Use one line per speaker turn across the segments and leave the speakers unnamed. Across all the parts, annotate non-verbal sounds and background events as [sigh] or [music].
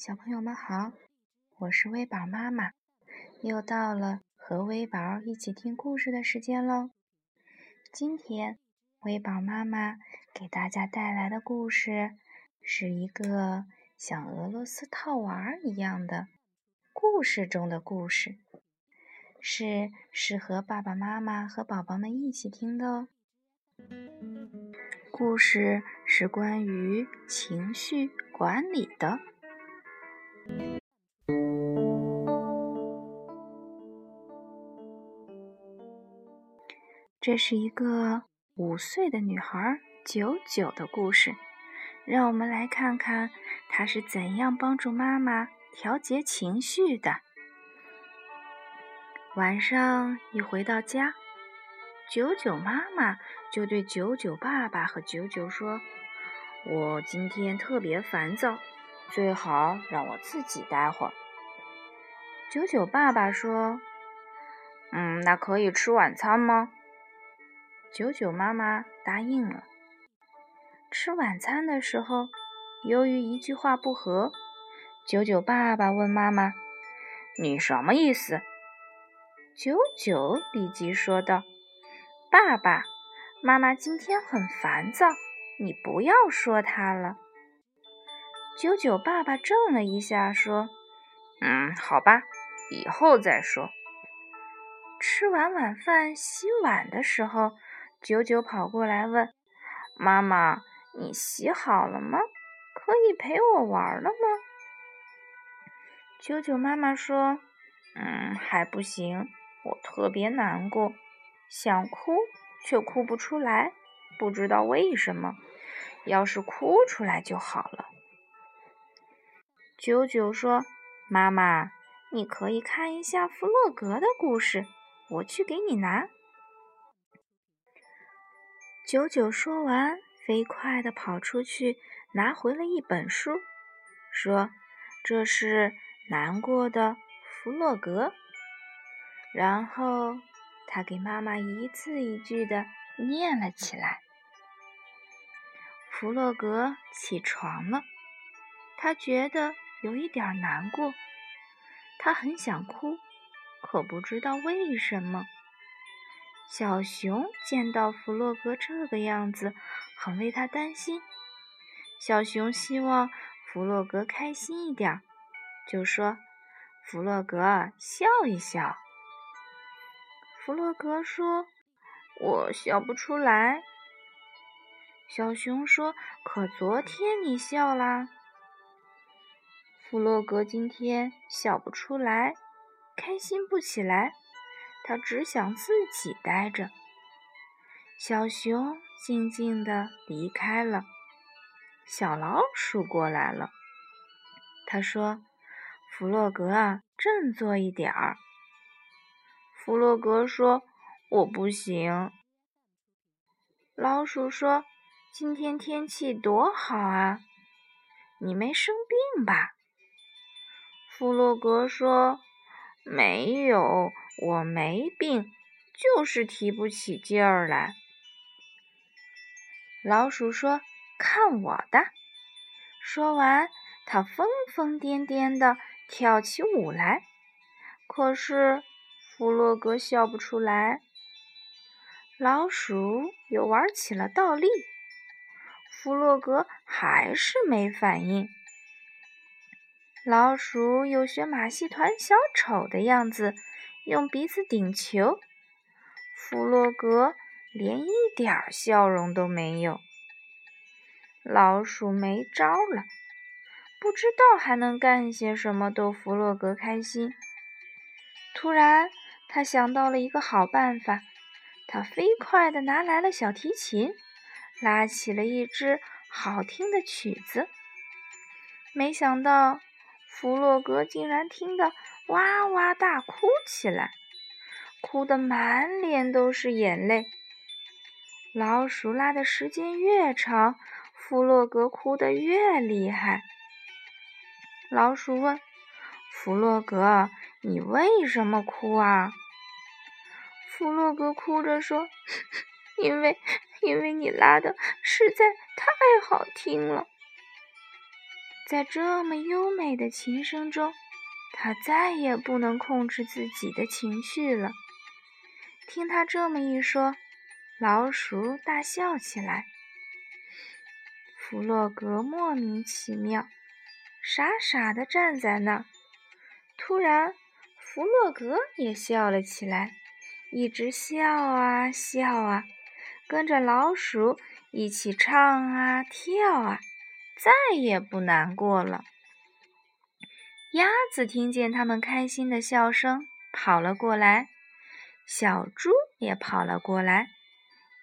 小朋友们好，我是微宝妈妈，又到了和微宝一起听故事的时间喽。今天微宝妈妈给大家带来的故事是一个像俄罗斯套娃一样的故事中的故事，是适合爸爸妈妈和宝宝们一起听的哦。故事是关于情绪管理的。这是一个五岁的女孩九九的故事，让我们来看看她是怎样帮助妈妈调节情绪的。晚上一回到家，九九妈妈就对九九爸爸和九九说：“我今天特别烦躁，最好让我自己待会儿。”九九爸爸说：“嗯，那可以吃晚餐吗？”九九妈妈答应了。吃晚餐的时候，由于一句话不合，九九爸爸问妈妈：“你什么意思？”九九立即说道：“爸爸妈妈今天很烦躁，你不要说她了。”九九爸爸怔了一下，说：“嗯，好吧，以后再说。”吃完晚饭，洗碗的时候。九九跑过来问：“妈妈，你洗好了吗？可以陪我玩了吗？”九九妈妈说：“嗯，还不行，我特别难过，想哭却哭不出来，不知道为什么。要是哭出来就好了。”九九说：“妈妈，你可以看一下弗洛格的故事，我去给你拿。”九九说完，飞快地跑出去，拿回了一本书，说：“这是难过的弗洛格。”然后他给妈妈一字一句地念了起来。弗洛格起床了，他觉得有一点难过，他很想哭，可不知道为什么。小熊见到弗洛格这个样子，很为他担心。小熊希望弗洛格开心一点，就说：“弗洛格，笑一笑。”弗洛格说：“我笑不出来。”小熊说：“可昨天你笑啦。”弗洛格今天笑不出来，开心不起来。他只想自己待着。小熊静静地离开了。小老鼠过来了。他说：“弗洛格啊，振作一点儿。”弗洛格说：“我不行。”老鼠说：“今天天气多好啊，你没生病吧？”弗洛格说：“没有。”我没病，就是提不起劲儿来。老鼠说：“看我的！”说完，它疯疯癫癫地跳起舞来。可是弗洛格笑不出来。老鼠又玩起了倒立，弗洛格还是没反应。老鼠又学马戏团小丑的样子。用鼻子顶球，弗洛格连一点笑容都没有。老鼠没招了，不知道还能干些什么逗弗洛格开心。突然，他想到了一个好办法，他飞快地拿来了小提琴，拉起了一支好听的曲子。没想到，弗洛格竟然听得。哇哇大哭起来，哭得满脸都是眼泪。老鼠拉的时间越长，弗洛格哭得越厉害。老鼠问：“弗洛格，你为什么哭啊？”弗洛格哭着说：“ [laughs] 因为，因为你拉的实在太好听了。”在这么优美的琴声中，他再也不能控制自己的情绪了。听他这么一说，老鼠大笑起来。弗洛格莫名其妙，傻傻的站在那儿。突然，弗洛格也笑了起来，一直笑啊笑啊，跟着老鼠一起唱啊跳啊，再也不难过了。鸭子听见他们开心的笑声，跑了过来；小猪也跑了过来，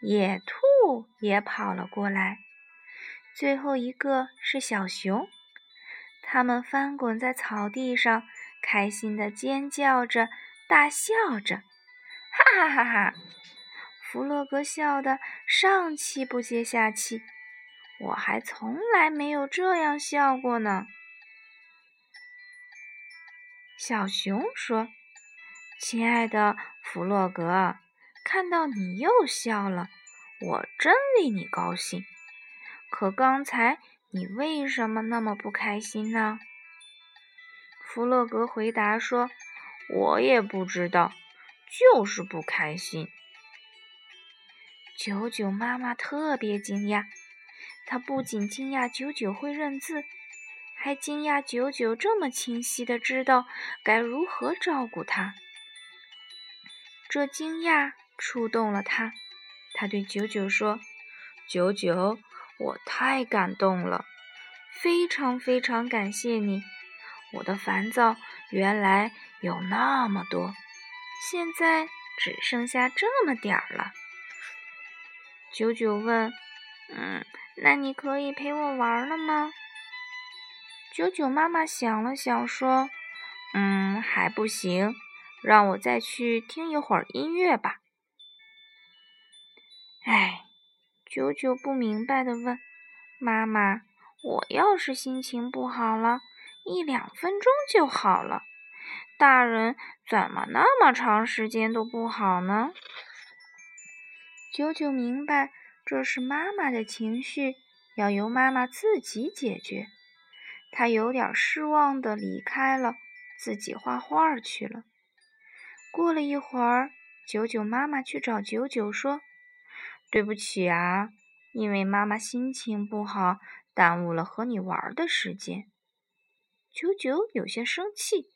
野兔也跑了过来。最后一个是小熊，他们翻滚在草地上，开心的尖叫着，大笑着，哈哈哈哈！弗洛格笑得上气不接下气，我还从来没有这样笑过呢。小熊说：“亲爱的弗洛格，看到你又笑了，我真为你高兴。”可刚才你为什么那么不开心呢？弗洛格回答说：“我也不知道，就是不开心。”九九妈妈特别惊讶，她不仅惊讶九九会认字，还惊讶九九这么清晰的知道该如何照顾他。这惊讶触动了他，他对九九说：“九九。”我太感动了，非常非常感谢你！我的烦躁原来有那么多，现在只剩下这么点儿了。九九问：“嗯，那你可以陪我玩了吗？”九九妈妈想了想说：“嗯，还不行，让我再去听一会儿音乐吧。”哎。九九不明白的问：“妈妈，我要是心情不好了，一两分钟就好了。大人怎么那么长时间都不好呢？”九九明白，这是妈妈的情绪，要由妈妈自己解决。他有点失望的离开了，自己画画去了。过了一会儿，九九妈妈去找九九说。对不起啊，因为妈妈心情不好，耽误了和你玩的时间。九九有些生气，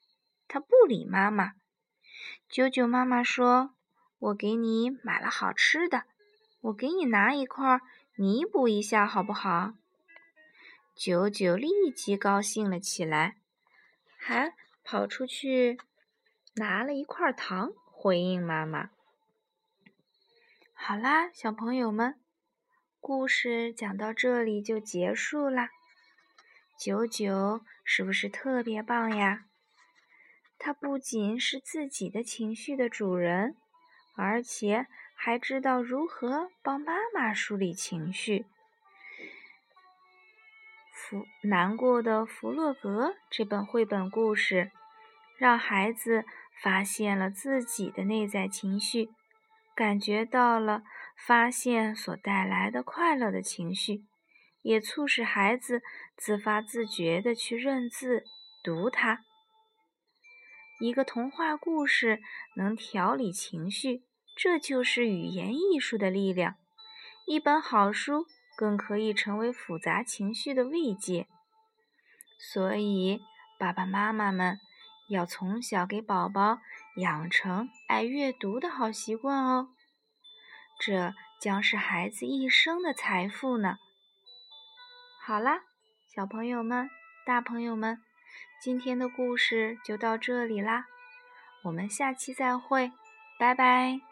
他不理妈妈。九九妈妈说：“我给你买了好吃的，我给你拿一块，弥补一下好不好？”九九立即高兴了起来，还跑出去拿了一块糖回应妈妈。好啦，小朋友们，故事讲到这里就结束啦。九九是不是特别棒呀？他不仅是自己的情绪的主人，而且还知道如何帮妈妈梳理情绪。弗难过的弗洛格这本绘本故事，让孩子发现了自己的内在情绪。感觉到了发现所带来的快乐的情绪，也促使孩子自发自觉地去认字、读它。一个童话故事能调理情绪，这就是语言艺术的力量。一本好书更可以成为复杂情绪的慰藉。所以，爸爸妈妈们要从小给宝宝。养成爱阅读的好习惯哦，这将是孩子一生的财富呢。好啦，小朋友们、大朋友们，今天的故事就到这里啦，我们下期再会，拜拜。